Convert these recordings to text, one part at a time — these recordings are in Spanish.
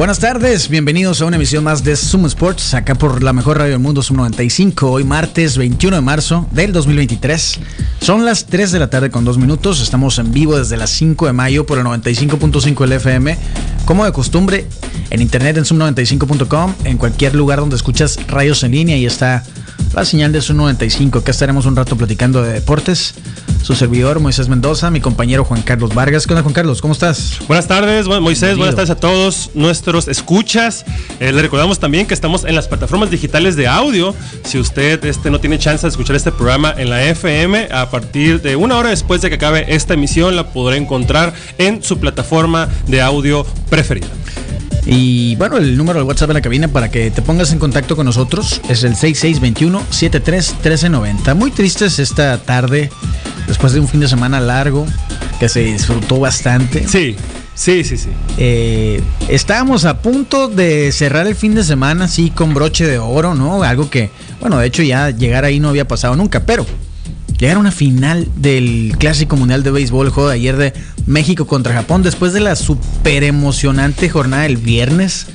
Buenas tardes, bienvenidos a una emisión más de Zoom Sports, acá por la mejor radio del mundo, Zoom 95, hoy martes 21 de marzo del 2023. Son las 3 de la tarde con 2 minutos, estamos en vivo desde las 5 de mayo por el 95.5 del FM, como de costumbre, en internet en zoom95.com, en cualquier lugar donde escuchas radios en línea y está la señal de Zoom 95. Acá estaremos un rato platicando de deportes. Su servidor Moisés Mendoza, mi compañero Juan Carlos Vargas. ¿Qué onda, Juan Carlos? ¿Cómo estás? Buenas tardes, Moisés. Buenas tardes a todos nuestros escuchas. Eh, le recordamos también que estamos en las plataformas digitales de audio. Si usted este, no tiene chance de escuchar este programa en la FM, a partir de una hora después de que acabe esta emisión, la podrá encontrar en su plataforma de audio preferida. Y bueno, el número de WhatsApp de la cabina para que te pongas en contacto con nosotros es el 6621-731390. Muy tristes esta tarde, después de un fin de semana largo, que se disfrutó bastante. Sí, sí, sí, sí. Eh, estábamos a punto de cerrar el fin de semana así con broche de oro, ¿no? Algo que, bueno, de hecho ya llegar ahí no había pasado nunca, pero llegar a una final del Clásico Mundial de Béisbol, el juego de ayer de México contra Japón, después de la super emocionante jornada del viernes.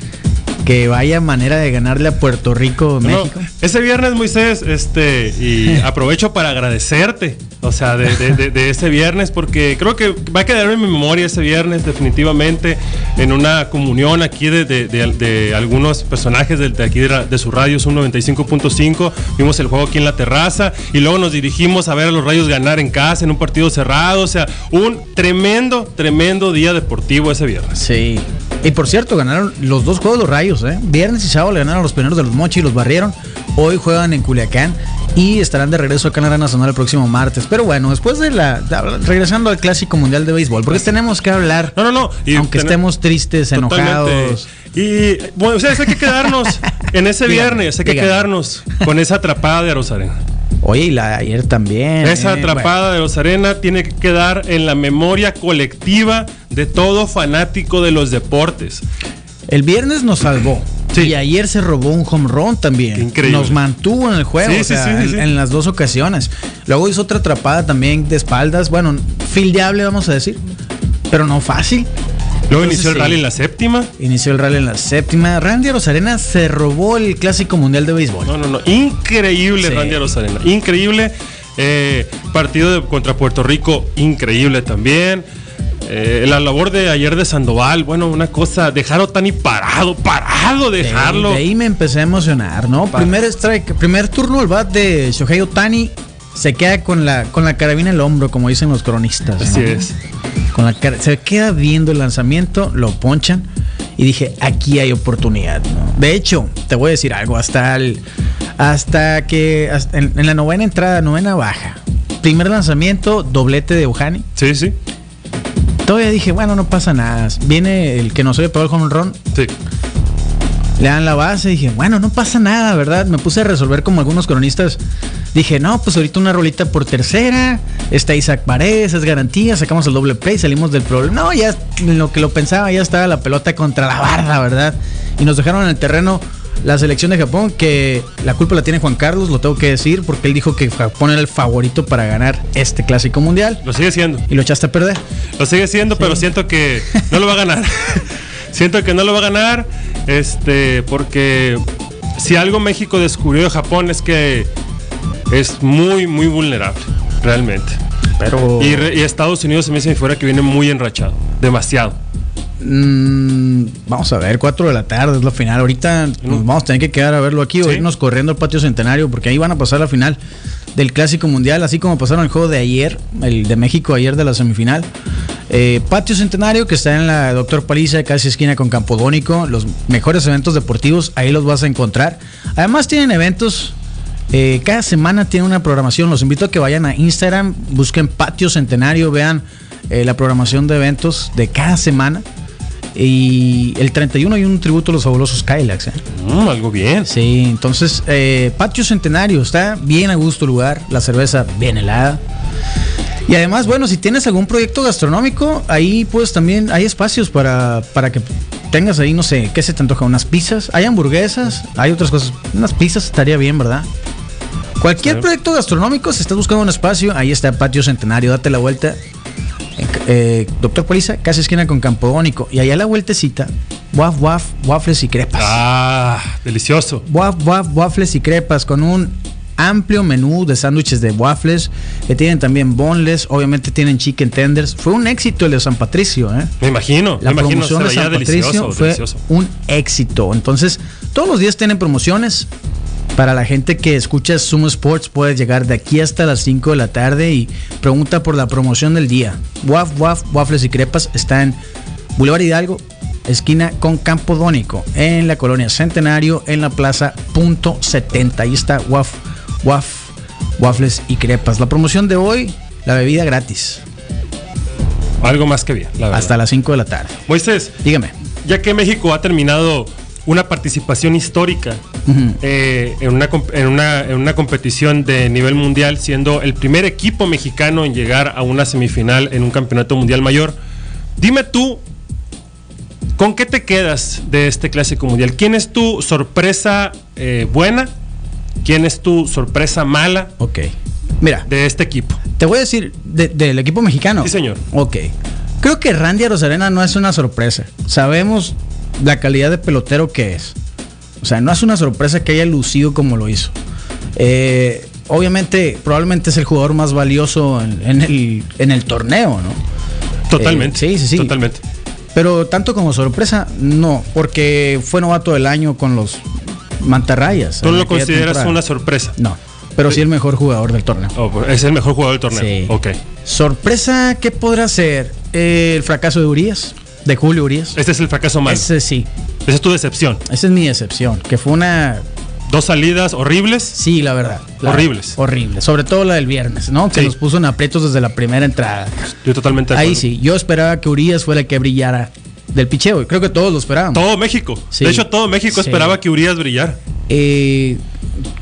Que vaya manera de ganarle a Puerto Rico, México. ese viernes, Moisés, este, y aprovecho para agradecerte, o sea, de, ese viernes, porque creo que va a quedar en mi memoria ese viernes, definitivamente, en una comunión aquí de, algunos personajes de, aquí de, su radio, un 95.5. Vimos el juego aquí en la terraza y luego nos dirigimos a ver a los Rayos ganar en casa, en un partido cerrado, o sea, un tremendo, tremendo día deportivo ese viernes. Sí. Y por cierto, ganaron los dos juegos los Rayos, ¿eh? Viernes y sábado le ganaron a los pioneros de los Mochi y los barrieron. Hoy juegan en Culiacán y estarán de regreso acá en la Nacional el próximo martes. Pero bueno, después de la. regresando al Clásico Mundial de Béisbol, porque tenemos que hablar. No, no, no. aunque estemos tristes, enojados. Y bueno, o sea, hay que quedarnos en ese viernes, hay que quedarnos con esa atrapada de Rosarena. Oye, y la de ayer también. Esa eh, atrapada de Rosarena tiene que quedar en la memoria colectiva de todo fanático de los deportes. El viernes nos salvó. Y ayer se robó un home run también. Increíble. Nos mantuvo en el juego en, las dos ocasiones. Luego hizo otra atrapada también de espaldas. Bueno, fildeable, vamos a decir. Pero no fácil. Luego inició el rally en la séptima. Inició el rally en la séptima. Randy Rosarena se robó el clásico mundial de béisbol. No, no, no. Increíble Randy Rosarena. Increíble. Eh, partido contra Puerto Rico, increíble también. Eh, la labor de ayer de Sandoval, bueno, una cosa, dejarlo tan y parado, parado, dejarlo. De, ahí me empecé a emocionar, ¿no? Primer strike, primer turno el bat de Shohei Otani se queda con la, con la carabina en el hombro, como dicen los cronistas. Así es. Con la se queda viendo el lanzamiento, lo ponchan y dije, aquí hay oportunidad. De hecho, te voy a decir algo, hasta el, hasta que en, en, la novena entrada, novena baja, primer lanzamiento, doblete de Ojani. Sí, sí. Todavía dije, bueno, no pasa nada. Viene el que nos había pegado el home run. Sí. Le dan la base dije, bueno, no pasa nada, ¿verdad? Me puse a resolver como algunos cronistas. Dije, no, pues ahorita una rolita por tercera. Está Isaac Paredes, es garantía. Sacamos el doble play, salimos del problema. No, ya lo que lo pensaba, ya estaba la pelota contra la barra, ¿verdad? Y nos dejaron en el terreno la selección de Japón, que la culpa la tiene Juan Carlos, lo tengo que decir, porque él dijo que Japón era el favorito para ganar este clásico mundial. Lo sigue siendo. Y lo echaste a perder. Lo sigue siendo, pero siento que no lo va a ganar. siento que no lo va a ganar, este, porque si algo México descubrió de Japón es que es muy, muy vulnerable, realmente. Pero... Y, y Estados Unidos se me dice fuera que viene muy enrachado, demasiado. Mm, vamos a ver, 4 de la tarde es la final. Ahorita nos vamos a tener que quedar a verlo aquí o irnos corriendo al patio centenario porque ahí van a pasar la final del Clásico Mundial, así como pasaron el juego de ayer, el de México ayer de la semifinal. Eh, patio Centenario, que está en la Doctor Paliza, casi esquina con Campodónico. Los mejores eventos deportivos, ahí los vas a encontrar. Además, tienen eventos. Eh, cada semana tiene una programación. Los invito a que vayan a Instagram, busquen Patio Centenario, vean eh, la programación de eventos de cada semana. Y el 31 hay un tributo a los fabulosos Kylax. ¿eh? Mm, algo bien. Sí, entonces, eh, Patio Centenario, está bien a gusto el lugar, la cerveza bien helada. Y además, bueno, si tienes algún proyecto gastronómico, ahí pues también hay espacios para, para que tengas ahí, no sé, ¿qué se te antoja? Unas pizzas, hay hamburguesas, hay otras cosas. Unas pizzas estaría bien, ¿verdad? Cualquier Sí. proyecto gastronómico, si estás buscando un espacio, ahí está Patio Centenario, date la vuelta. Eh, Doctor Poliza, casi esquina con Campodónico. Y allá a la vueltecita, waf, waf, waffles y crepas. Ah, delicioso. Waf, waf, waffles y crepas con un amplio menú de sándwiches de waffles que tienen también boneless, obviamente tienen chicken tenders. Fue un éxito el de San Patricio, ¿eh? Me imagino, La me promoción de San delicioso, Patricio fue delicioso. un éxito. Entonces, todos los días tienen promociones. Para la gente que escucha Sumo Sports, puedes llegar de aquí hasta las 5 de la tarde y pregunta por la promoción del día. Waf, waf, waffles y crepas está en Boulevard Hidalgo, esquina con Campo Dónico, en la colonia Centenario, en la plaza Punto 70. Ahí está Waf, waf, waffles y crepas. La promoción de hoy, la bebida gratis, Algo más que bien, la verdad. hasta las 5 de la tarde. Moisés, Dígame. ya que México ha terminado una participación histórica eh, en, una, en, una, en una competición de nivel mundial, siendo el primer equipo mexicano en llegar a una semifinal en un campeonato mundial mayor, dime tú, ¿con qué te quedas de este clásico mundial? ¿Quién es tu sorpresa eh, buena? ¿Quién es tu sorpresa mala Ok. Mira, de este equipo? Te voy a decir de- del equipo mexicano. Sí, señor. Ok. Creo que Randy Rosarena no es una sorpresa. Sabemos la calidad de pelotero que es. O sea, no es una sorpresa que haya lucido como lo hizo. Eh, obviamente, probablemente es el jugador más valioso en, en el, en el torneo, ¿no? Totalmente. Eh, sí, sí, sí. Totalmente. Pero tanto como sorpresa, no, porque fue novato del año con los Mantarrayas. ¿Tú lo consideras temporada. una sorpresa? No, pero sí el mejor jugador del torneo. Oh, pues, es el mejor jugador del torneo. Sí. Ok. Sorpresa, ¿qué podrá ser? Eh, el fracaso de Urias, de Julio Urias. Este es el fracaso malo. Ese sí, Esa es tu decepción. esa es mi decepción, que fue una, Dos salidas horribles. sí, la verdad. la- Horribles. Horrible, sobre todo la del viernes, ¿no? Que Sí. nos puso en aprietos desde la primera entrada. Yo totalmente de Ahí acuerdo. sí, yo esperaba que Urias fuera el que brillara del picheo, creo que todos lo esperábamos. Todo México. Sí. De hecho, todo México Sí. esperaba que Urias brillara. Eh,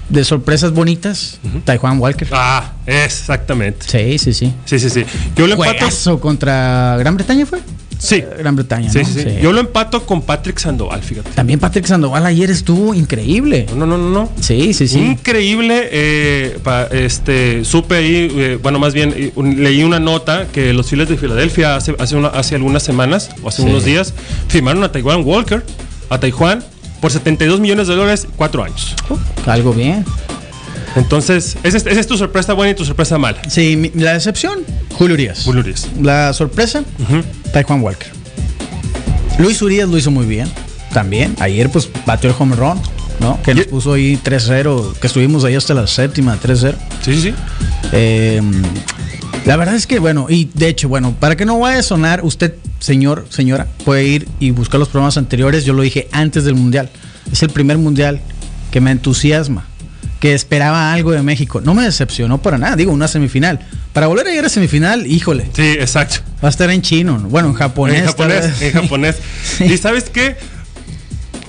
de sorpresas bonitas, Taiwan Walker. Ah, exactamente. Sí, sí, sí. Sí, sí, sí. Yo empato. Contra Gran Bretaña fue. Sí. Eh, Gran Bretaña, Sí, ¿no? sí, sí. Yo lo empato con Patrick Sandoval, fíjate. También Patrick Sandoval ayer estuvo increíble. No, no, no, no. Sí, sí, sí. Increíble, eh, pa- este, supe ahí, eh, bueno, más bien eh, leí una nota que los Phillies de Filadelfia hace, hace, una- hace algunas semanas o hace unos días firmaron a Taiwan Walker, a Taiwan, por 72 millones de dólares, cuatro años. Oh, algo bien. Entonces, esa es, esa es tu sorpresa buena y tu sorpresa mala. Sí, la decepción, Julio Urias. Julio Urias. La sorpresa, Ujú. Taiwan Walker. Luis Urias lo hizo muy bien. También. Ayer, pues, batió el home run, ¿no? Que nos puso ahí 3-0. Que estuvimos ahí hasta la séptima, 3-0. Sí, sí, sí. Eh, la verdad es que, bueno, y de hecho, bueno, para que no vaya a sonar, usted, señor, señora, puede ir y buscar los programas anteriores. Yo lo dije antes del Mundial. Es el primer Mundial que me entusiasma, que esperaba algo de México. No me decepcionó para nada, digo, una semifinal. Para volver a llegar a semifinal, híjole, Sí, exacto. va a estar en chino, ¿no? bueno, en japonés. en japonés, en japonés. Sí. Y sabes qué?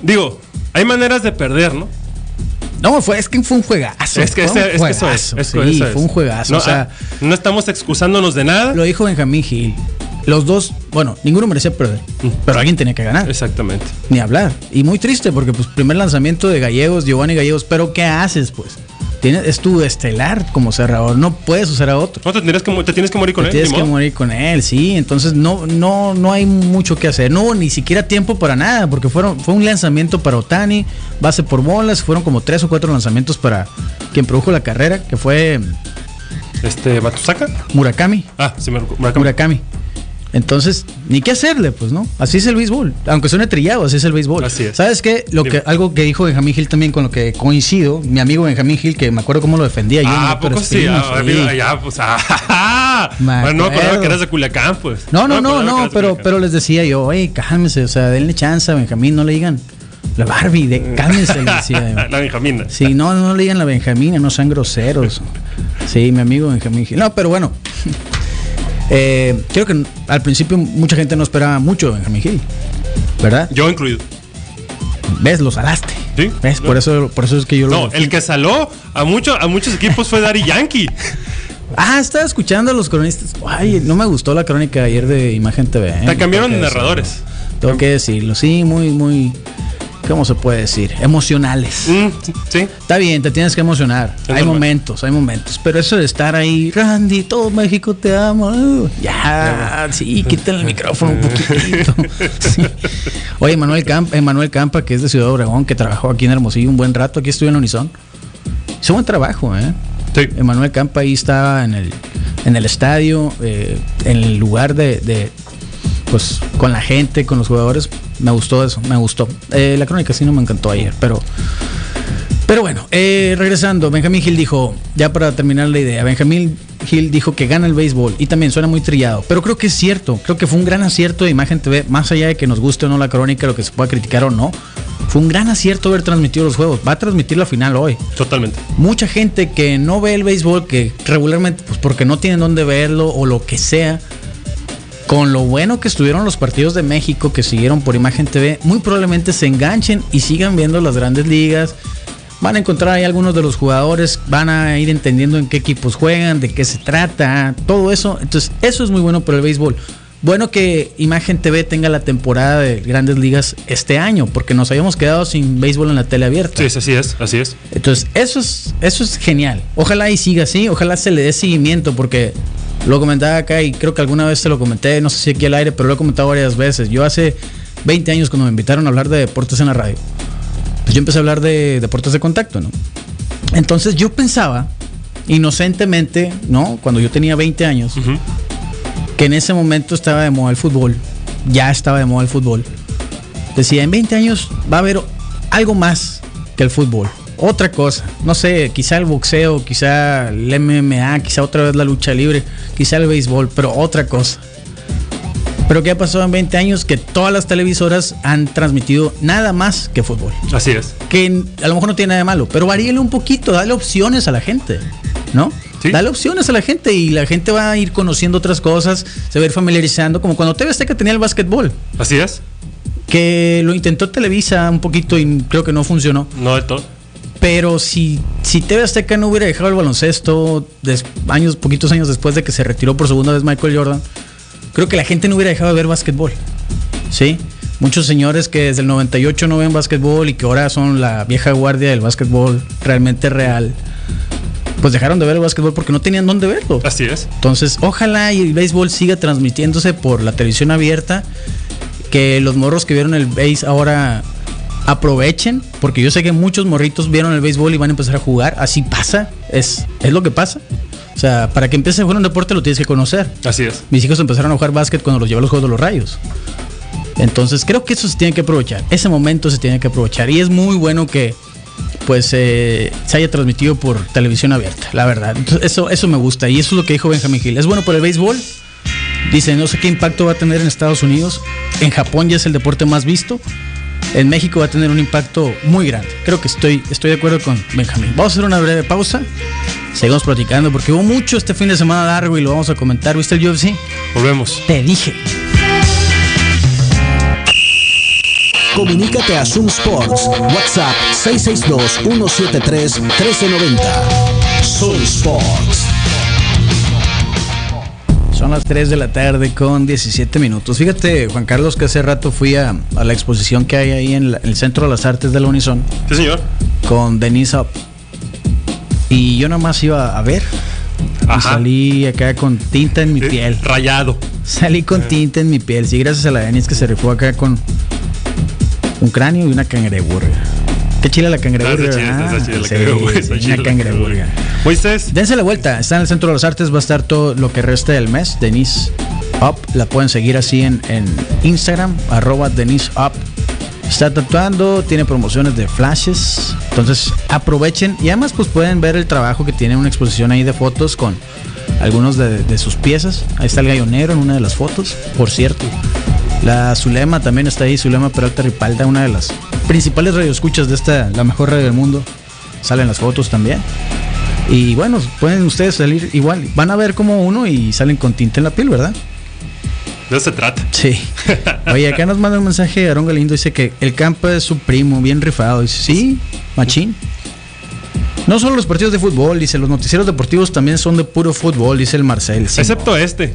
Digo, hay maneras de perder, ¿no? No, fue, es que fue un juegazo. Es que, fue un ese- es que eso es. juegazo, es sí, que eso es. fue un juegazo. No, o sea, ah, no estamos excusándonos de nada. lo dijo Benjamín Gil. Los dos, bueno, ninguno merecía perder, pero alguien tenía que ganar. Exactamente. Ni hablar. Y muy triste porque pues primer lanzamiento de Gallegos, Giovanni Gallegos, pero ¿qué haces pues? Tienes, es tu estelar como cerrador, no puedes usar a otro. No, te tienes que, te tienes que morir con Te él. tienes que modo. morir con él, sí. Entonces no, no, no hay mucho que hacer. No hubo ni siquiera tiempo para nada, porque fueron, fue un lanzamiento para Otani, base por bolas, fueron como tres o cuatro lanzamientos para quien produjo la carrera, que fue Este, Matusaka. Murakami. Ah, sí, me Murakami. Murakami. Entonces, ni qué hacerle, pues, ¿no? Así es el béisbol. Aunque suene trillado, así es el béisbol. Así es. ¿Sabes qué? Lo Dime. que, algo que dijo Benjamín Gil también con lo que coincido, mi amigo Benjamín Gil, que me acuerdo cómo lo defendía yo. Ah, ¿a pero poco sí? Ah, ya, pues, ah, Bueno, no me que eras de Culiacán, pues. No, no, no, no, pero, pero les decía yo, oye, cálmese, o sea, denle chance a Benjamín, no le digan la Barbie, de, cálmense, le decía. La Benjamina. Sí, no, no le digan la Benjamina, no sean groseros. Sí, mi amigo Benjamín Gil. No, pero bueno. Eh, creo que al principio mucha gente no esperaba mucho de Benjamín Gil. ¿Verdad? Yo incluido. ¿Ves? Lo salaste. Sí. ¿Ves? Por eso, por eso es que yo lo. No, el que saló a, mucho, a muchos equipos fue Daddy Yankee. Ah, estaba escuchando a los cronistas. Ay, no me gustó la crónica ayer de Imagen TV. ¿eh? Te cambiaron de narradores. Tengo que decirlo. Sí, muy, muy. ¿Cómo se puede decir? Emocionales. Mm, sí. Está bien, te tienes que emocionar. Es hay normal. momentos, hay momentos. Pero eso de estar ahí, Randy, todo México te ama. uh, Ya, sí, quítale el micrófono un poquitito. Sí. Oye, Manuel Campa, Manuel Campa, que es de Ciudad Obregón, que trabajó aquí en Hermosillo un buen rato, aquí estuvo en Unison. Hizo buen trabajo, ¿eh? Sí. Emanuel Campa ahí estaba en el, en el estadio, eh, en el lugar de, de, pues, con la gente, con los jugadores. Me gustó eso, me gustó. Eh, la crónica sí no me encantó ayer, pero, pero bueno, eh, regresando, Benjamín Gil dijo, ya para terminar la idea, Benjamín Gil dijo que gana el béisbol y también suena muy trillado, pero creo que es cierto, creo que fue un gran acierto de Imagen TV, más allá de que nos guste o no la crónica, lo que se pueda criticar o no. Fue un gran acierto haber transmitido los juegos. Va a transmitir la final hoy Totalmente. mucha gente que no ve el béisbol, que regularmente, pues porque no tienen dónde verlo o lo que sea, con lo bueno que estuvieron los partidos de México que siguieron por Imagen TV, muy probablemente se enganchen y sigan viendo las grandes ligas. Van a encontrar ahí algunos de los jugadores, van a ir entendiendo en qué equipos juegan, de qué se trata, todo eso. Entonces, eso es muy bueno para el béisbol. Bueno que Imagen TV tenga la temporada de grandes ligas este año, porque nos habíamos quedado sin béisbol en la tele abierta. Sí, sí, así es, así es. Entonces, eso es, eso es genial. Ojalá y siga así, ojalá se le dé seguimiento, porque lo comentaba acá y creo que alguna vez te lo comenté, no sé si aquí al aire, pero lo he comentado varias veces. Yo hace 20 años cuando me invitaron a hablar de deportes en la radio, pues yo empecé a hablar de deportes de contacto, ¿no? Entonces yo pensaba, inocentemente, ¿no? Cuando yo tenía 20 años, que en ese momento estaba de moda el fútbol, ya estaba de moda el fútbol. Decía, en 20 años va a haber algo más que el fútbol. Otra cosa, no sé, quizá el boxeo, quizá el MMA, quizá otra vez la lucha libre, quizá el béisbol, pero otra cosa. Pero ¿qué ha pasado en 20 años? Que todas las televisoras han transmitido nada más que fútbol. Así es. Que a lo mejor no tiene nada de malo, pero varíele un poquito, dale opciones a la gente, ¿no? Sí. Dale opciones a la gente y la gente va a ir conociendo otras cosas, se va a ir familiarizando, como cuando TV Azteca tenía el básquetbol, Así es. que lo intentó Televisa un poquito y creo que no funcionó. No de todo. Pero si, si TV Azteca no hubiera dejado el baloncesto des- años, poquitos años después de que se retiró por segunda vez Michael Jordan, creo que la gente no hubiera dejado de ver básquetbol. ¿Sí? Muchos señores que desde el 98 no ven básquetbol y que ahora son la vieja guardia del básquetbol realmente real, pues dejaron de ver el básquetbol porque no tenían dónde verlo. Así es. Entonces, ojalá y el béisbol siga transmitiéndose por la televisión abierta, que los morros que vieron el béis ahora aprovechen, porque yo sé que muchos morritos vieron el béisbol y van a empezar a jugar, así pasa, es, es lo que pasa. O sea, para que empieces a jugar un deporte lo tienes que conocer. Así es. Mis hijos empezaron a jugar básquet cuando los llevé a los Juegos de los Rayos. Entonces creo que eso se tiene que aprovechar. Ese momento se tiene que aprovechar. Y es muy bueno que pues eh, se haya transmitido por televisión abierta, la verdad. Entonces, eso, eso me gusta. Y eso es lo que dijo Benjamín Gil. Es bueno por el béisbol. Dice, no sé qué impacto va a tener en Estados Unidos. En Japón ya es el deporte más visto. En México va a tener un impacto muy grande. Creo que estoy, estoy de acuerdo con Benjamín. Vamos a hacer una breve pausa. Seguimos platicando porque hubo mucho este fin de semana largo y lo vamos a comentar. ¿Viste el UFC? Volvemos. Te dije. Comunícate a Zoom Sports. WhatsApp 662-173-1390. Zoom Sports. Son las 3 de la tarde con 17 minutos. Fíjate, Juan Carlos, que hace rato fui a, a la exposición que hay ahí en la- el Centro de las Artes de la Unison Sí, señor. con Denise Up. Y yo nomás iba a ver. Y Ajá. salí acá con tinta en mi Eh, piel. Rayado. Salí con tinta en mi piel. Sí, gracias a la Denise que se rifó acá con un cráneo y una cangreburger. Qué chila la cangreburger. Está está chida la cangreburger, está sí, una cangreburger. Dense la vuelta, está en el Centro de las Artes, va a estar todo lo que resta del mes. Denise Up, la pueden seguir así en, en Instagram, arroba Denise Up. Está tatuando, tiene promociones de flashes, entonces aprovechen y además pues pueden ver el trabajo que tiene una exposición ahí de fotos con algunos de, de sus piezas. Ahí está el gallonero en una de las fotos, por cierto. La Zulema también está ahí, Zulema Peralta Ripalda, una de las principales radioescuchas de esta, la mejor radio del mundo. Salen las fotos también. Y bueno, pueden ustedes salir igual. Van a ver como uno y salen con tinta en la piel, ¿verdad? De eso se trata. Sí. Oye, acá nos manda un mensaje Aaron Galindo. Dice que el campo es su primo, bien rifado. Dice, sí, machín. No solo los partidos de fútbol, dice, los noticieros deportivos también son de puro fútbol, dice el Marcel. Excepto este.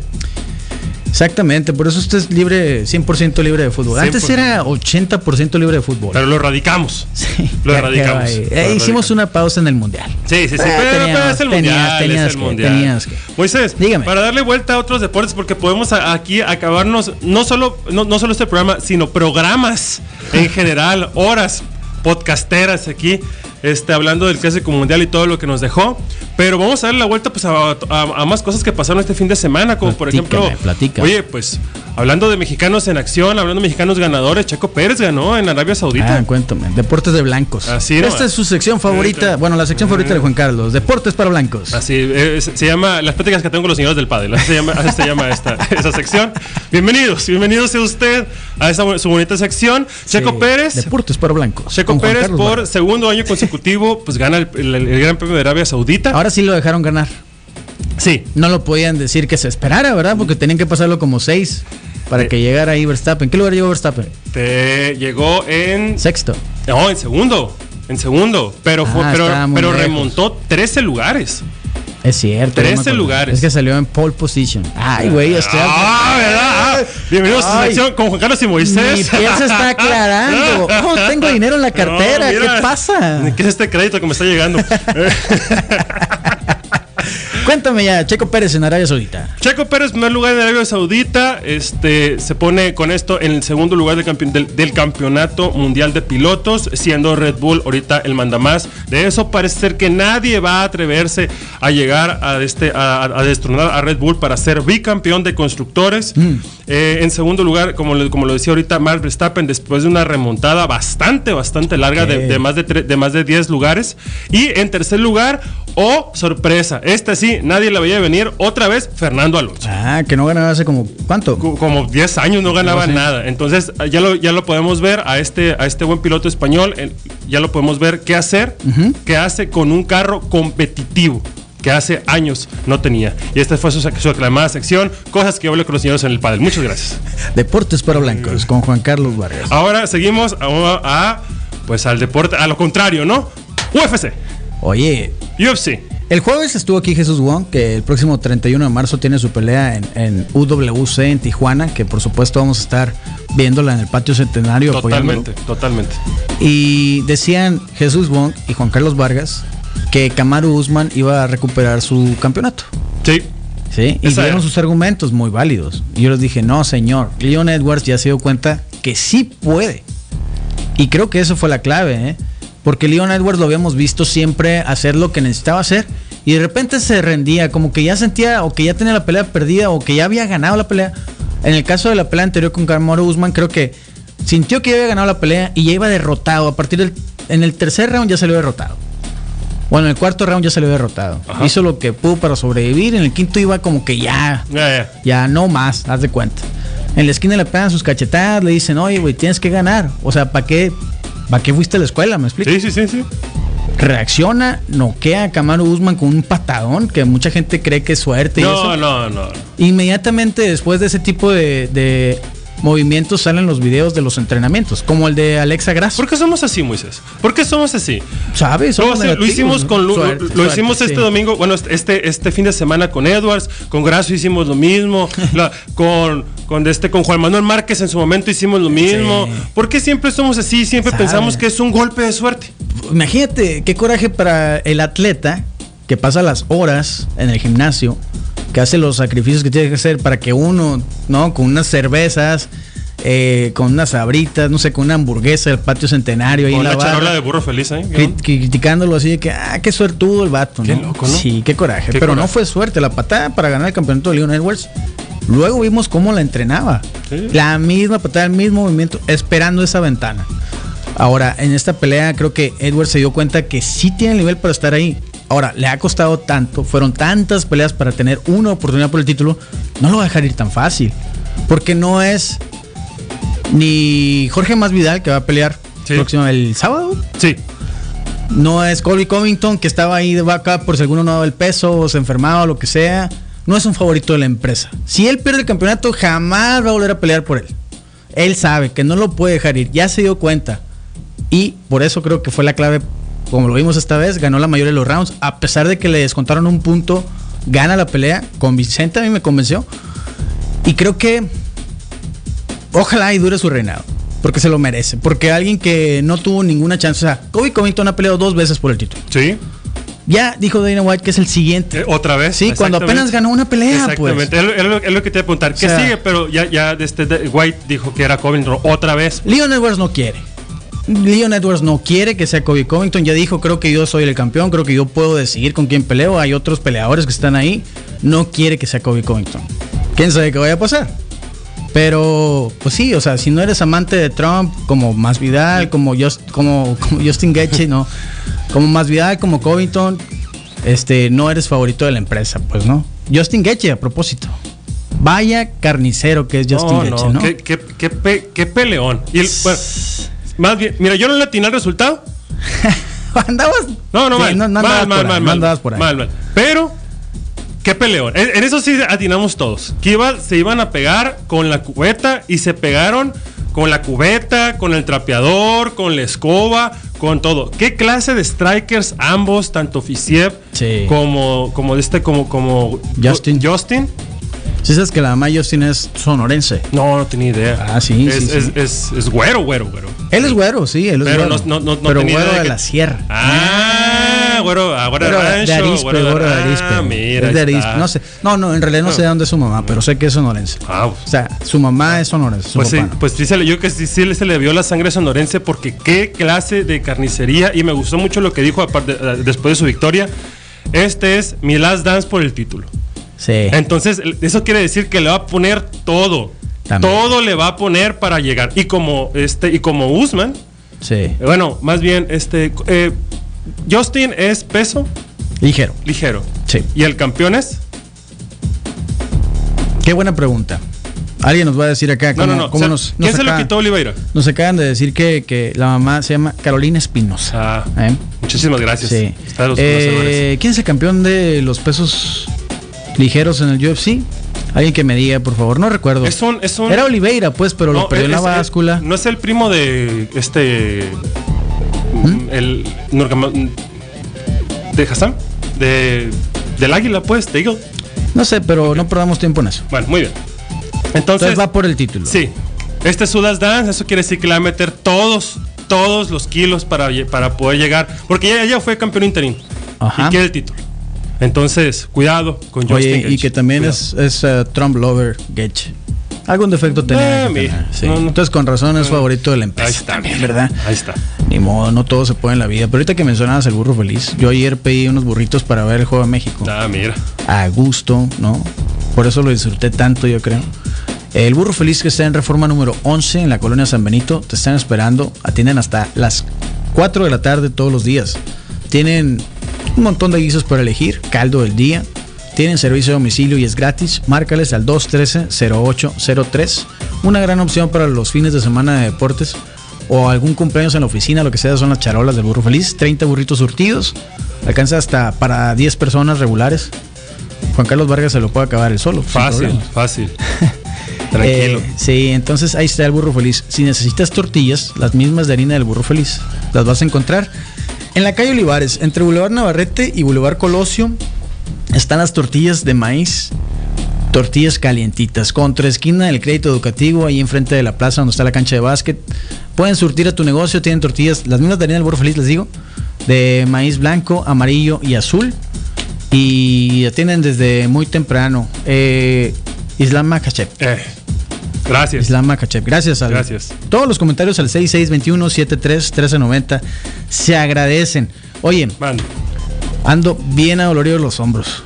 Exactamente, por eso usted es libre, 100% libre de fútbol. Antes 100%. era 80% libre de fútbol. Pero lo erradicamos. Sí, Lo erradicamos. eh, Lo hicimos una pausa en el mundial. Sí, sí, sí. Ah, pero, pero teníamos- es el tenías- mundial. tenías es el que- mundial. tenías que. Moisés, Dígame. para darle vuelta a otros deportes, porque podemos aquí acabarnos no solo, no, no solo este programa, sino programas en general, horas podcasteras aquí, este, hablando del clásico mundial y todo lo que nos dejó. Pero vamos a darle la vuelta pues, a, a- a más cosas que pasaron este fin de semana, como por ejemplo, platícame. oye, pues hablando de mexicanos en acción, hablando de mexicanos ganadores, Checo Pérez ganó en Arabia Saudita. Ah, cuéntame. Deportes de blancos. Así Esta nomás. es su sección favorita. Bueno, la sección favorita de Juan Carlos. Deportes para blancos. Así, eh, se llama Las pláticas que tengo con los señores del padre. Así se llama, así se llama esta, esa sección. Bienvenidos, bienvenidos sea usted a esa su bonita sección. Checo Sí, Pérez. Deportes para blancos. Checo Pérez Carlos por segundo año consecutivo, pues gana el, el- el Gran Premio de Arabia Saudita. Ahora sí lo dejaron ganar. sí, No lo podían decir que se esperara, ¿verdad? Porque tenían que pasarlo como seis para que llegara ahí Verstappen. ¿En qué lugar llegó Verstappen? te llegó en Sexto. no, en segundo, en segundo, pero fue, Ah, pero, remontó 13 lugares. Es cierto. 13 no me acuerdo. lugares. Es que salió en pole position. Ay, güey, estoy Ah, ¿verdad? Ah, Bienvenidos a su sección con Juan Carlos y Moisés. Mi piel se está aclarando. Oh, tengo dinero en la cartera. No, mira. ¿Qué pasa? ¿Qué es este crédito que me está llegando? Cuéntame ya, Checo Pérez en Arabia Saudita. Checo Pérez, primer lugar en Arabia Saudita, este, se pone con esto en el segundo lugar del, del- del campeonato mundial de pilotos, siendo Red Bull ahorita el mandamás. De eso parece ser que nadie va a atreverse a llegar a, este, a, a destronar a Red Bull para ser bicampeón de constructores. Eh, en segundo lugar, como, como lo decía ahorita, Max Verstappen, después de una remontada bastante, bastante larga de, de más de, de más de 10 lugares. Y en tercer lugar, oh, sorpresa, esta sí, nadie la veía venir, otra vez Fernando Alonso. Ah, que no ganaba hace como. ¿Cuánto? Co- como 10 años no ganaba No sé. nada. Entonces ya lo, ya lo podemos ver a este, a este buen piloto español, ya lo podemos ver qué hacer, qué hace con un carro competitivo que hace años no tenía. Y esta fue su, su aclamada sección, cosas que yo hablo con los señores en el padre. Muchas gracias. Deportes para blancos con Juan Carlos Vargas. Ahora seguimos a, a, pues al deporte, a lo contrario, ¿no? UFC, Oye, UFC. El jueves estuvo aquí Jesús Wong, que el próximo 31 de marzo tiene su pelea en, en UWC en Tijuana, que por supuesto vamos a estar viéndola en el patio centenario. apoyándolo. Totalmente, totalmente. Y decían Jesús Wong y Juan Carlos Vargas que Kamaru Usman iba a recuperar su campeonato. Sí. ¿sí? Y Esa dieron era. sus argumentos muy válidos. Y yo les dije, no, señor, Leon Edwards ya se dio cuenta que sí puede. Y creo que eso fue la clave, ¿eh? Porque Leon Edwards lo habíamos visto siempre hacer lo que necesitaba hacer. Y de repente se rendía, como que ya sentía o que ya tenía la pelea perdida o que ya había ganado la pelea. En el caso de la pelea anterior con Kamaru Usman, creo que sintió que ya había ganado la pelea y ya iba derrotado. A partir del en el tercer round ya salió derrotado. Bueno, en el cuarto round ya salió derrotado. Ajá. Hizo lo que pudo para sobrevivir. En el quinto iba como que ya, Ya, ya. ya no más, haz de cuenta. En la esquina le pegan sus cachetadas, le dicen, oye, güey, tienes que ganar. O sea, ¿para qué, ¿para qué fuiste a la escuela? ¿Me explico? Sí, sí, sí, sí. Reacciona, noquea a Kamaru Usman con un patadón que mucha gente cree que es suerte. y No, eso. no, no. Inmediatamente después de ese tipo de, de movimientos salen los videos de los entrenamientos, como el de Alexa Grasso. ¿Por qué somos así, Moisés? ¿Por qué somos así? ¿Sabes? Lo, Somos hace- lo hicimos ¿no? con Lu- Suerte, lo suerte, hicimos este sí. domingo, bueno, este este fin de semana con Edwards, con Grasso hicimos lo mismo, la- con con este con Juan Manuel Márquez en su momento hicimos lo mismo. Sí. ¿Por qué siempre somos así? Siempre Sabe. pensamos que es un golpe de suerte. Imagínate qué coraje para el atleta que pasa las horas en el gimnasio, que hace los sacrificios que tiene que hacer para que uno, ¿no? Con unas cervezas, eh, con unas sabritas, no sé, con una hamburguesa del patio centenario ahí Con en la barra, charola de burro feliz, ¿eh? cri- criticándolo así de que, ah, qué suertudo el vato, Qué ¿no? loco, ¿no? Sí, qué coraje. Qué Pero no fue suerte, la patada para ganar el campeonato de Leon Edwards. Luego vimos cómo la entrenaba. Sí. La misma patada, el mismo movimiento, esperando esa ventana. Ahora, en esta pelea creo que Edwards se dio cuenta que sí tiene el nivel para estar ahí. Ahora, le ha costado tanto, fueron tantas peleas para tener una oportunidad por el título, no lo va a dejar ir tan fácil. Porque no es ni Jorge Masvidal que va a pelear Sí. próximo el sábado, Sí. no es Colby Covington que estaba ahí de backup por si alguno no daba el peso o se enfermaba o lo que sea. no es un favorito de la empresa. Si él pierde el campeonato, jamás va a volver a pelear por él. Él sabe que no lo puede dejar ir, ya se dio cuenta. Y por eso creo que fue la clave, como lo vimos esta vez, ganó la mayoría de los rounds, a pesar de que le descontaron un punto, gana la pelea. Con Vicente a mí me convenció. Y creo que ojalá y dure su reinado. Porque se lo merece. Porque alguien que no tuvo ninguna chance. O sea, Kobe Covington ha peleado dos veces por el título. Sí. Ya dijo Dana White que es el siguiente. Eh, Otra vez. Sí, cuando apenas ganó una pelea, pues. Exactamente. Es, lo- es lo, es lo que te iba a preguntar. ¿Qué O sea- sigue? Pero ya, ya este, White dijo que era Covington otra vez. Leon Edwards no quiere. Leon Edwards no quiere que sea Kobe Covington. Ya dijo, creo que yo soy el campeón, creo que yo puedo decidir con quién peleo. Hay otros peleadores que están ahí. No quiere que sea Kobe Covington. ¿Quién sabe qué vaya a pasar? Pero, pues sí, o sea, si no eres amante de Trump, como Más Vidal, como, Just- como, como Justin Gaethje, no. Como Más Vidal, como Covington, este, no eres favorito de la empresa, pues, ¿no? Justin Gaethje, a propósito. Vaya carnicero que es Justin no, Gaethje, no. ¿no? Qué, qué- qué pe- qué peleón. Y el- bueno, más bien, mira, yo no le atiné al resultado. andabas. No, no, Sí, mal. no, no mal, mal, mal, mal, andabas por ahí. mal, mal. Pero, qué peleón. En, en eso sí atinamos todos. Que iba- se iban a pegar con la cubeta y se pegaron con la cubeta, con el trapeador, con la escoba, con todo. ¿Qué clase de strikers ambos, tanto Fisiev Sí. como, como este, como, como Justin. Justin? Si sabes que la Justin es sonorense. No, no tenía idea. Ah, sí, es, sí, es, sí. es, es güero, güero, güero. Él es güero, sí, él es Pero güero. no- no- no Pero tenía güero de que- la sierra. Ah, güero, ah, güero Güero rancho. de Arispe, güero de- güero de Ah, Arispe. mira, es de Arispe. No sé. No, no, en realidad no sé de dónde es su mamá, pero sé que es sonorense. Ah, O sea, su mamá es sonorense. Su Pues sí, no. pues sí yo que sí, sí se le vio la sangre sonorense porque qué clase de carnicería y me gustó mucho lo que dijo aparte, eh, después de su victoria. Este es mi last dance por el título. Sí. Entonces, eso quiere decir que le va a poner todo. También. Todo le va a poner para llegar. Y como este, y como Usman, Sí. bueno, más bien, este eh, Justin es peso Ligero. ligero. Sí. ¿Y el campeón es? Qué buena pregunta. Alguien nos va a decir acá No, cómo, no, no. cómo O sea, nos, ¿Quién se lo quitó Oliveira? Nos acaban de decir que, que la mamá se llama Carolina Espinosa. Ah, ¿Eh? muchísimas gracias. Sí. Está los Eh. ¿Quién es el campeón de los pesos ligeros en el UFC? Alguien que me diga, por favor. No recuerdo. Es un- es un- Era Oliveira, pues, pero No, lo perdió en la báscula. no es el primo de este. ¿Mm? El. De Hassan. De, del águila, pues, de Eagle. No sé, pero no perdamos tiempo en eso. Bueno, muy bien. Entonces. Entonces va por el título. Sí. Este es su last dance. Eso quiere decir que le va a meter todos, todos los kilos para, para poder llegar. Porque ella, ella fue campeón interino. Ajá. Y quiere el título. Entonces, cuidado con Justin Oye, y que también Cuidado. es, es eh, Trump Lover Gage. Algún defecto tenía. Que mira. tener, sí. No, no. Entonces, con razón es favorito de la empresa. Ahí está, también. ¿verdad? Ahí está. Ni modo, no todo se puede en la vida. Pero ahorita que mencionabas el burro feliz, yo ayer pedí unos burritos para ver el juego de México. Ah, mira. a gusto, ¿no? Por eso lo disfruté tanto, yo creo. El burro feliz que está en reforma número 11 en la colonia San Benito, te están esperando, atienden hasta las 4 de la tarde todos los días. Tienen un montón de guisos para elegir, caldo del día, tienen servicio de domicilio y es gratis. Márcales al 213-0803. Una gran opción para los fines de semana de deportes o algún cumpleaños en la oficina, lo que sea, son las charolas del burro feliz. 30 burritos surtidos, alcanza hasta para 10 personas regulares. Juan Carlos Vargas se lo puede acabar el solo. Fácil, fácil. Tranquilo. Eh, sí, entonces ahí está el burro feliz. Si necesitas tortillas, las mismas de harina del burro feliz, las vas a encontrar en la calle Olivares, entre Boulevard Navarrete y Boulevard Colosio. Están las tortillas de maíz, tortillas calientitas, contra esquina del crédito educativo, ahí enfrente de la plaza donde está la cancha de básquet. Pueden surtir a tu negocio, tienen tortillas, las mismas de harina del burro feliz, les digo, de maíz blanco, amarillo y azul. Y atienden desde muy temprano. Eh, Islam. Eh, gracias. Islam Makachev. Gracias, al, Gracias. Todos los comentarios al 6621-73-1390 se agradecen. Oye, ando bien adolorido de los hombros.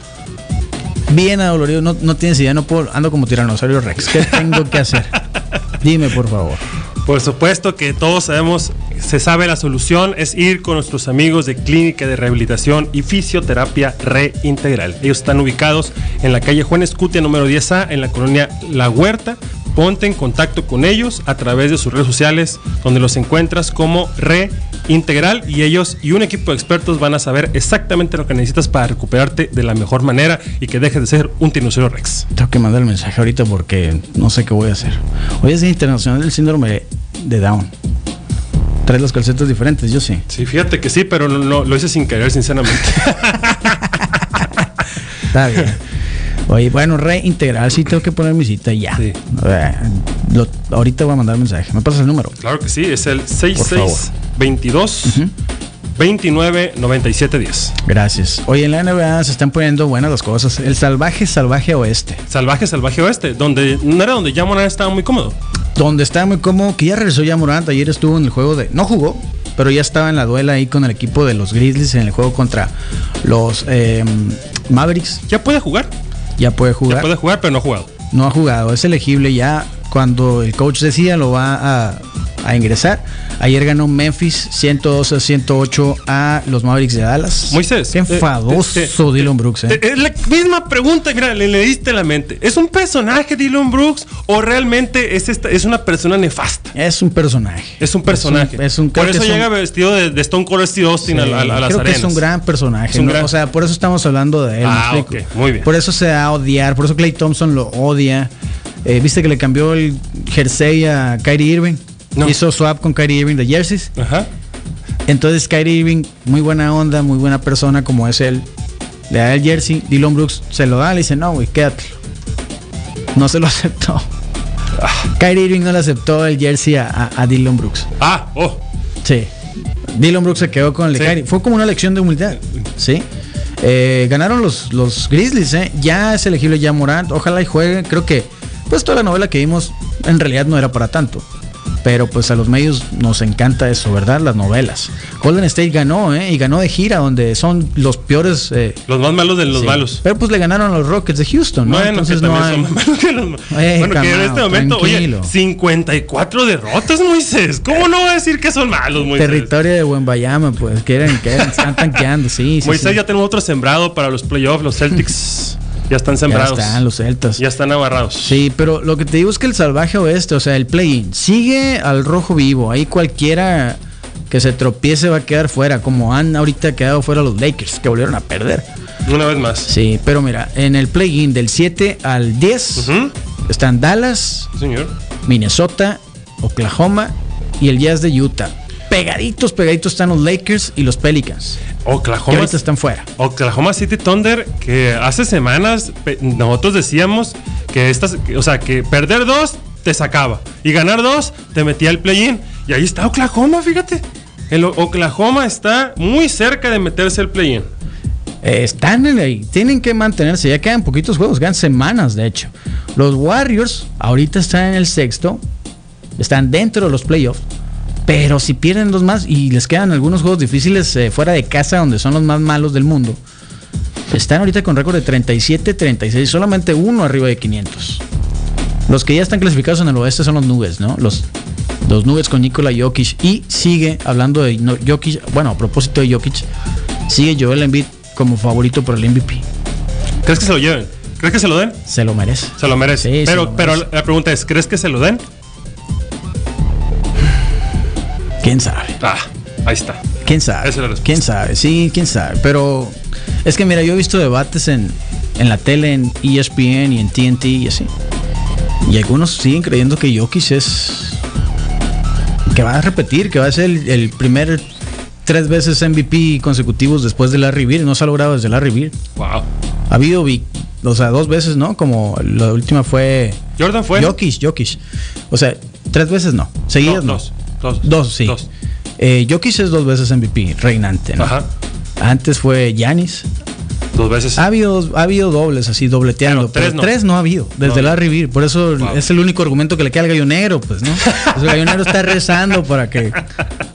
Bien adolorido. No, no tienes idea, no puedo. Ando como tiranosaurio Rex. ¿Qué tengo que hacer? Dime, por favor. Por supuesto que todos sabemos, se sabe la solución es ir con nuestros amigos de Clínica de Rehabilitación y Fisioterapia Reintegral. Ellos están ubicados en la calle Juan Escutia número 10A en la colonia La Huerta. Ponte en contacto con ellos a través de sus redes sociales, donde los encuentras como Re Integral y ellos y un equipo de expertos van a saber exactamente lo que necesitas para recuperarte de la mejor manera y que dejes de ser un Tinosaurus Rex. Tengo que mandar el mensaje ahorita porque no sé qué voy a hacer. Hoy es Día Internacional del Síndrome de Down. Traes los calcetos diferentes, yo sí. Sí, fíjate que sí, pero no, no, lo hice sin querer, sinceramente. Está bien. Oye, bueno, reintegral, sí tengo que poner mi cita ya. Sí. A ver, lo- ahorita voy a mandar mensaje. ¿Me pasas el número? claro que sí, es el favor. 6622 29 97 10. Gracias. Oye, en la NBA se están poniendo buenas las cosas. El salvaje, salvaje oeste. Salvaje, salvaje oeste, donde no era donde ya Morán estaba muy cómodo. Donde está muy cómodo, que ya regresó ya Morant. Ayer estuvo en el juego de. No jugó, pero ya estaba en la duela ahí con el equipo de los Grizzlies en el juego contra los eh, Mavericks. Ya puede jugar, Ya puede jugar. ya puede jugar, pero no ha jugado. No ha jugado, es elegible ya cuando el coach decía lo va a, a ingresar. Ayer ganó Memphis 112 a 108 a los Mavericks de Dallas. Moisés. Qué eh, enfadoso eh, eh, Dylan Brooks. eh, eh. Es la misma pregunta, mira, le leíste la mente. ¿Es un personaje Dylan Brooks o realmente es, esta, es una persona nefasta? Es un personaje. Es un personaje. Es un- es un- por eso llega vestido de, de Stone Cold Steve Austin a, a- a las creo arenas. que es un gran personaje. Es un ¿no? gran- O sea, por eso estamos hablando de él. ¿me Ah, explico? ok, muy bien. Por eso se da a odiar. Por eso Clay Thompson lo odia. Eh, ¿Viste que le cambió el jersey a Kyrie Irving? No. Hizo swap con Kyrie Irving de jerseys. Ajá. Entonces Kyrie Irving, muy buena onda, muy buena persona como es él, le da el jersey, Dylan Brooks se lo da, le dice, no, güey, quédatelo. No se lo aceptó. Kyrie Irving no le aceptó el jersey a, a- a Dylan Brooks. Ah, oh. Sí. Dylan Brooks se quedó con el Sí. Kyrie. Fue como una lección de humildad. Sí. Eh, ganaron los, los Grizzlies, ¿eh? Ya es elegible ya Morant. Ojalá y juegue. Creo que, pues toda la novela que vimos en realidad no era para tanto. Pero pues a los medios nos encanta eso, ¿verdad? Las novelas. Golden State ganó, ¿eh? Y ganó de gira, donde son los peores. eh, Los más malos de los sí. malos. Pero pues le ganaron a los Rockets de Houston, ¿no? Bueno, Entonces que no hay- son más malos que los malos. Eh, bueno, que en este momento, tranquilo. oye, 54 derrotas, Moisés. ¿Cómo no va a decir que son malos, Moisés? Territorio de Wembayama, pues quieren, quieren, están tanqueando, sí, sí. Moisés, sí. ya tenemos otro sembrado para los playoffs. Los Celtics ya están Ya sembrados. están los Celtas. Ya están abarrados. Sí, pero lo que te digo es que el salvaje oeste, o sea, el play-in, sigue al rojo vivo. Ahí cualquiera que se tropiece va a quedar fuera, como han ahorita quedado fuera los Lakers, que volvieron a perder. Una vez más. Sí, pero mira, en el play-in del 7 al 10 Ujú. están Dallas, señor. Minnesota, Oklahoma y el Jazz de Utah. Pegaditos, pegaditos están los Lakers y los Pelicans, que Oklahoma, ahorita están fuera. Oklahoma City Thunder, que hace semanas nosotros decíamos que estas, que- o sea, que perder dos te sacaba y ganar dos te metía al play-in. Y ahí está Oklahoma, fíjate. El Oklahoma está muy cerca de meterse al play-in. Eh, están en ahí, tienen que mantenerse, ya quedan poquitos juegos, quedan semanas de hecho. Los Warriors ahorita están en el sexto, están dentro de los playoffs, pero si pierden dos más y les quedan algunos juegos difíciles eh, fuera de casa donde son los más malos del mundo, están ahorita con récord de 37-36, solamente uno arriba de 500. Los que ya están clasificados en el oeste son los Nuggets, ¿no? Los, los Nuggets con Nikola Jokic y sigue hablando de no- Jokic, bueno, a propósito de Jokic, sigue Joel Embiid como favorito por el MVP. ¿Crees que se lo lleven? ¿Crees que se lo den? Se lo merece. Se lo merece. Sí, se pero, lo pero merece. la pregunta es, ¿crees que se lo den? ¿Quién sabe? Ah, ahí está. ¿Quién sabe? Esa es la respuesta. ¿Quién sabe? Sí, quién sabe. Pero es que mira, yo he visto debates en, en la tele, en ESPN y en TNT y así. Y algunos siguen creyendo que Jokic es... Que va a repetir, que va a ser el, el primer tres veces MVP consecutivos después de Larry Bird. No se ha logrado desde Larry Bird. Wow. Ha habido, o sea, dos veces, ¿no? Como la última fue... Jordan fue. Jokic, Jokic. O sea, tres veces no. Seguidas No, no. dos. Dos. Dos, sí. Dos. Eh, Jokic es dos veces MVP, reinante, ¿no? Ajá. Antes fue Yanis. Dos veces. Ha habido, ha habido dobles así, dobleteando. Tres pero no. tres no ha habido, desde No. Larry Bird. Por eso Wow. es el único argumento que le queda al gallo negro, pues, ¿no? El gallo negro está rezando para que,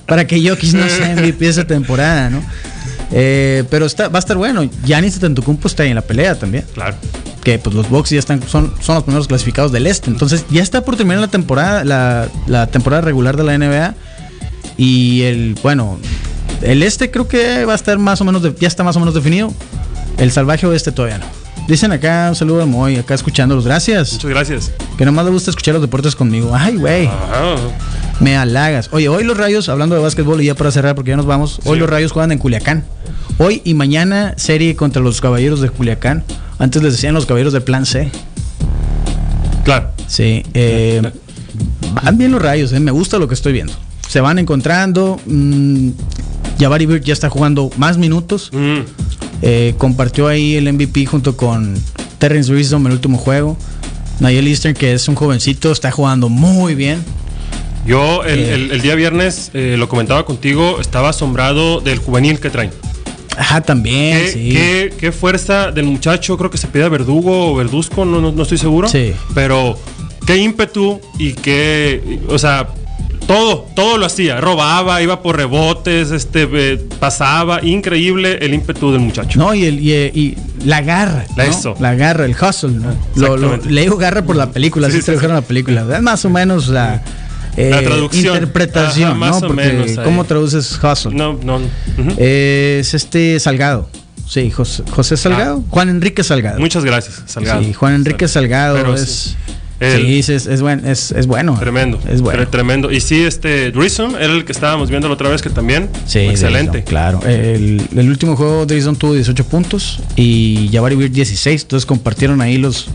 para que Jokic no sea MVP esa temporada, ¿no? Eh, pero está, va a estar bueno. Yanis Antetokounmpo está ahí en la pelea también. Claro. Que pues los Bucks ya están, son, son los primeros clasificados del este. Entonces ya está por terminar la temporada, la, la temporada regular de la NBA. Y el, bueno, el este creo que va a estar más o menos, de- ya está más o menos definido. El salvaje oeste todavía no. Dicen acá un saludo a Moy, acá escuchándolos. Gracias. Muchas gracias. Que nomás le gusta escuchar los deportes conmigo. Ay, güey. Me halagas. Oye, hoy los Rayos, hablando de básquetbol y ya para cerrar porque ya nos vamos, hoy los Rayos juegan en Culiacán. Hoy y mañana serie contra los Caballeros de Culiacán. Antes les decían los Caballeros del Plan C. Claro. Sí. eh, van bien los Rayos, eh, me gusta lo que estoy viendo. Se van encontrando. mm, Jabari Bird ya está jugando más minutos. Mm. Eh, compartió ahí el MVP junto con Terrence Wisdom el último juego. Nayel Eastern, que es un jovencito, está jugando muy bien. Yo el, el- el día viernes, eh, lo comentaba contigo, estaba asombrado del juvenil que traen. Ajá, también, ¿Qué, sí. qué- qué fuerza del muchacho? Creo que se pide Verdugo o Verduzco, no, no, no estoy seguro. Sí. Pero qué ímpetu y qué. O sea, todo, todo lo hacía. Robaba, iba por rebotes, este, eh, pasaba. Increíble el ímpetu del muchacho. No, y, el, y, y la garra. La ¿no? eso. La garra, el hustle. ¿no? Lo, lo- le digo garra por la película, Sí, así sí, tradujeron sí. la película. Es más o menos la, eh, La traducción. interpretación, Ajá, más ¿no? o Porque menos. ¿cómo traduces hustle? No, no. ujú. Es este Salgado. Sí, José, José Salgado. Juan Enrique Salgado. Muchas gracias, Salgado. Sí, Juan Enrique Salgado Pero es. sí. Es, es, buen- es, es bueno. Tremendo. Es bueno. tre- Tremendo. Y sí, este Drisson era el que estábamos viendo la otra vez que también. Sí, Excelente. Claro. El, el último juego Dayson tuvo 18 puntos y Jabari Bird 16. Entonces compartieron ahí los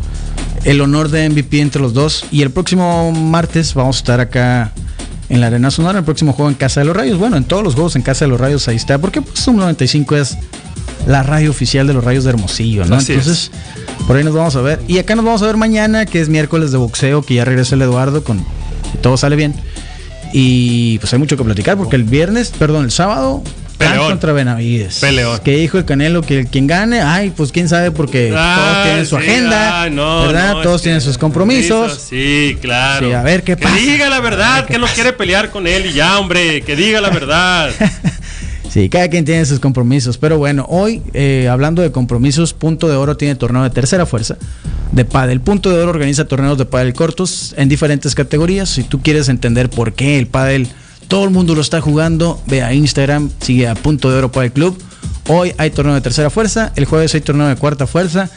el honor de MVP entre los dos. Y el próximo martes vamos a estar acá en la Arena Sonora. El próximo juego en Casa de los Rayos. Bueno, en todos los juegos en Casa de los Rayos ahí está. Porque pues un 95 es la radio oficial de los Rayos de Hermosillo, ¿no? Así es. Entonces, por ahí nos vamos a ver. Y acá nos vamos a ver mañana, que es miércoles de boxeo, que ya regresa el Eduardo con todo sale bien. Y pues hay mucho que platicar porque el viernes, perdón, el sábado, Peleón. contra Benavides. Peleón. Que dijo el Canelo que el- quien gane, ay, pues quién sabe porque todos Ay, tienen su sí, agenda, ay, no, ¿verdad? no, todos tienen sus compromisos. Sí, claro. Sí, a ver qué que pasa. diga la verdad, que no quiere pelear con él y ya, hombre, que diga la verdad. Sí, cada quien tiene sus compromisos. Pero bueno, hoy, eh, hablando de compromisos, Punto de Oro tiene torneo de tercera fuerza de pádel. Punto de Oro organiza torneos de pádel cortos en diferentes categorías. Si tú quieres entender por qué el pádel todo el mundo lo está jugando, ve a Instagram, sigue a Punto de Oro Pádel Club. Hoy hay torneo de tercera fuerza, el jueves hay torneo de cuarta fuerza.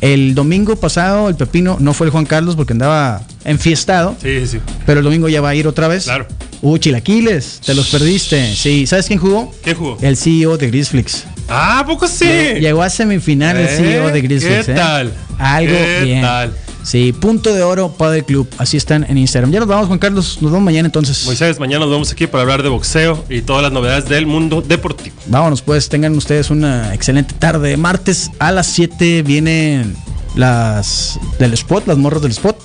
El domingo pasado el Pepino no fue el Juan Carlos porque andaba enfiestado, Sí, sí. pero el domingo ya va a ir otra vez. Claro. Uh, chilaquiles, te los perdiste. Sí, ¿sabes quién jugó? ¿Quién jugó? El CEO de Grisflix. Ah, ¿a poco sí? Llegó a semifinal el Eh, CEO de Grizzlies. ¿qué ¿eh? tal? Algo ¿Qué bien. tal? Sí, punto de oro Padel Club. Así están en Instagram. Ya nos vamos, Juan Carlos. Nos vemos mañana entonces. Moisés, mañana nos vemos aquí para hablar de boxeo y todas las novedades del mundo deportivo. Vámonos, pues. Tengan ustedes una excelente tarde. Martes a las 7 vienen las del spot, las morras del spot.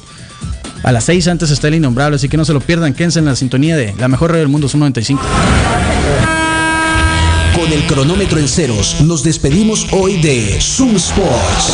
A las 6 antes está el innombrable, así que no se lo pierdan. Quédense en la sintonía de la mejor radio del mundo, es un 95. Con el cronómetro en ceros, nos despedimos hoy de Zoom Sports.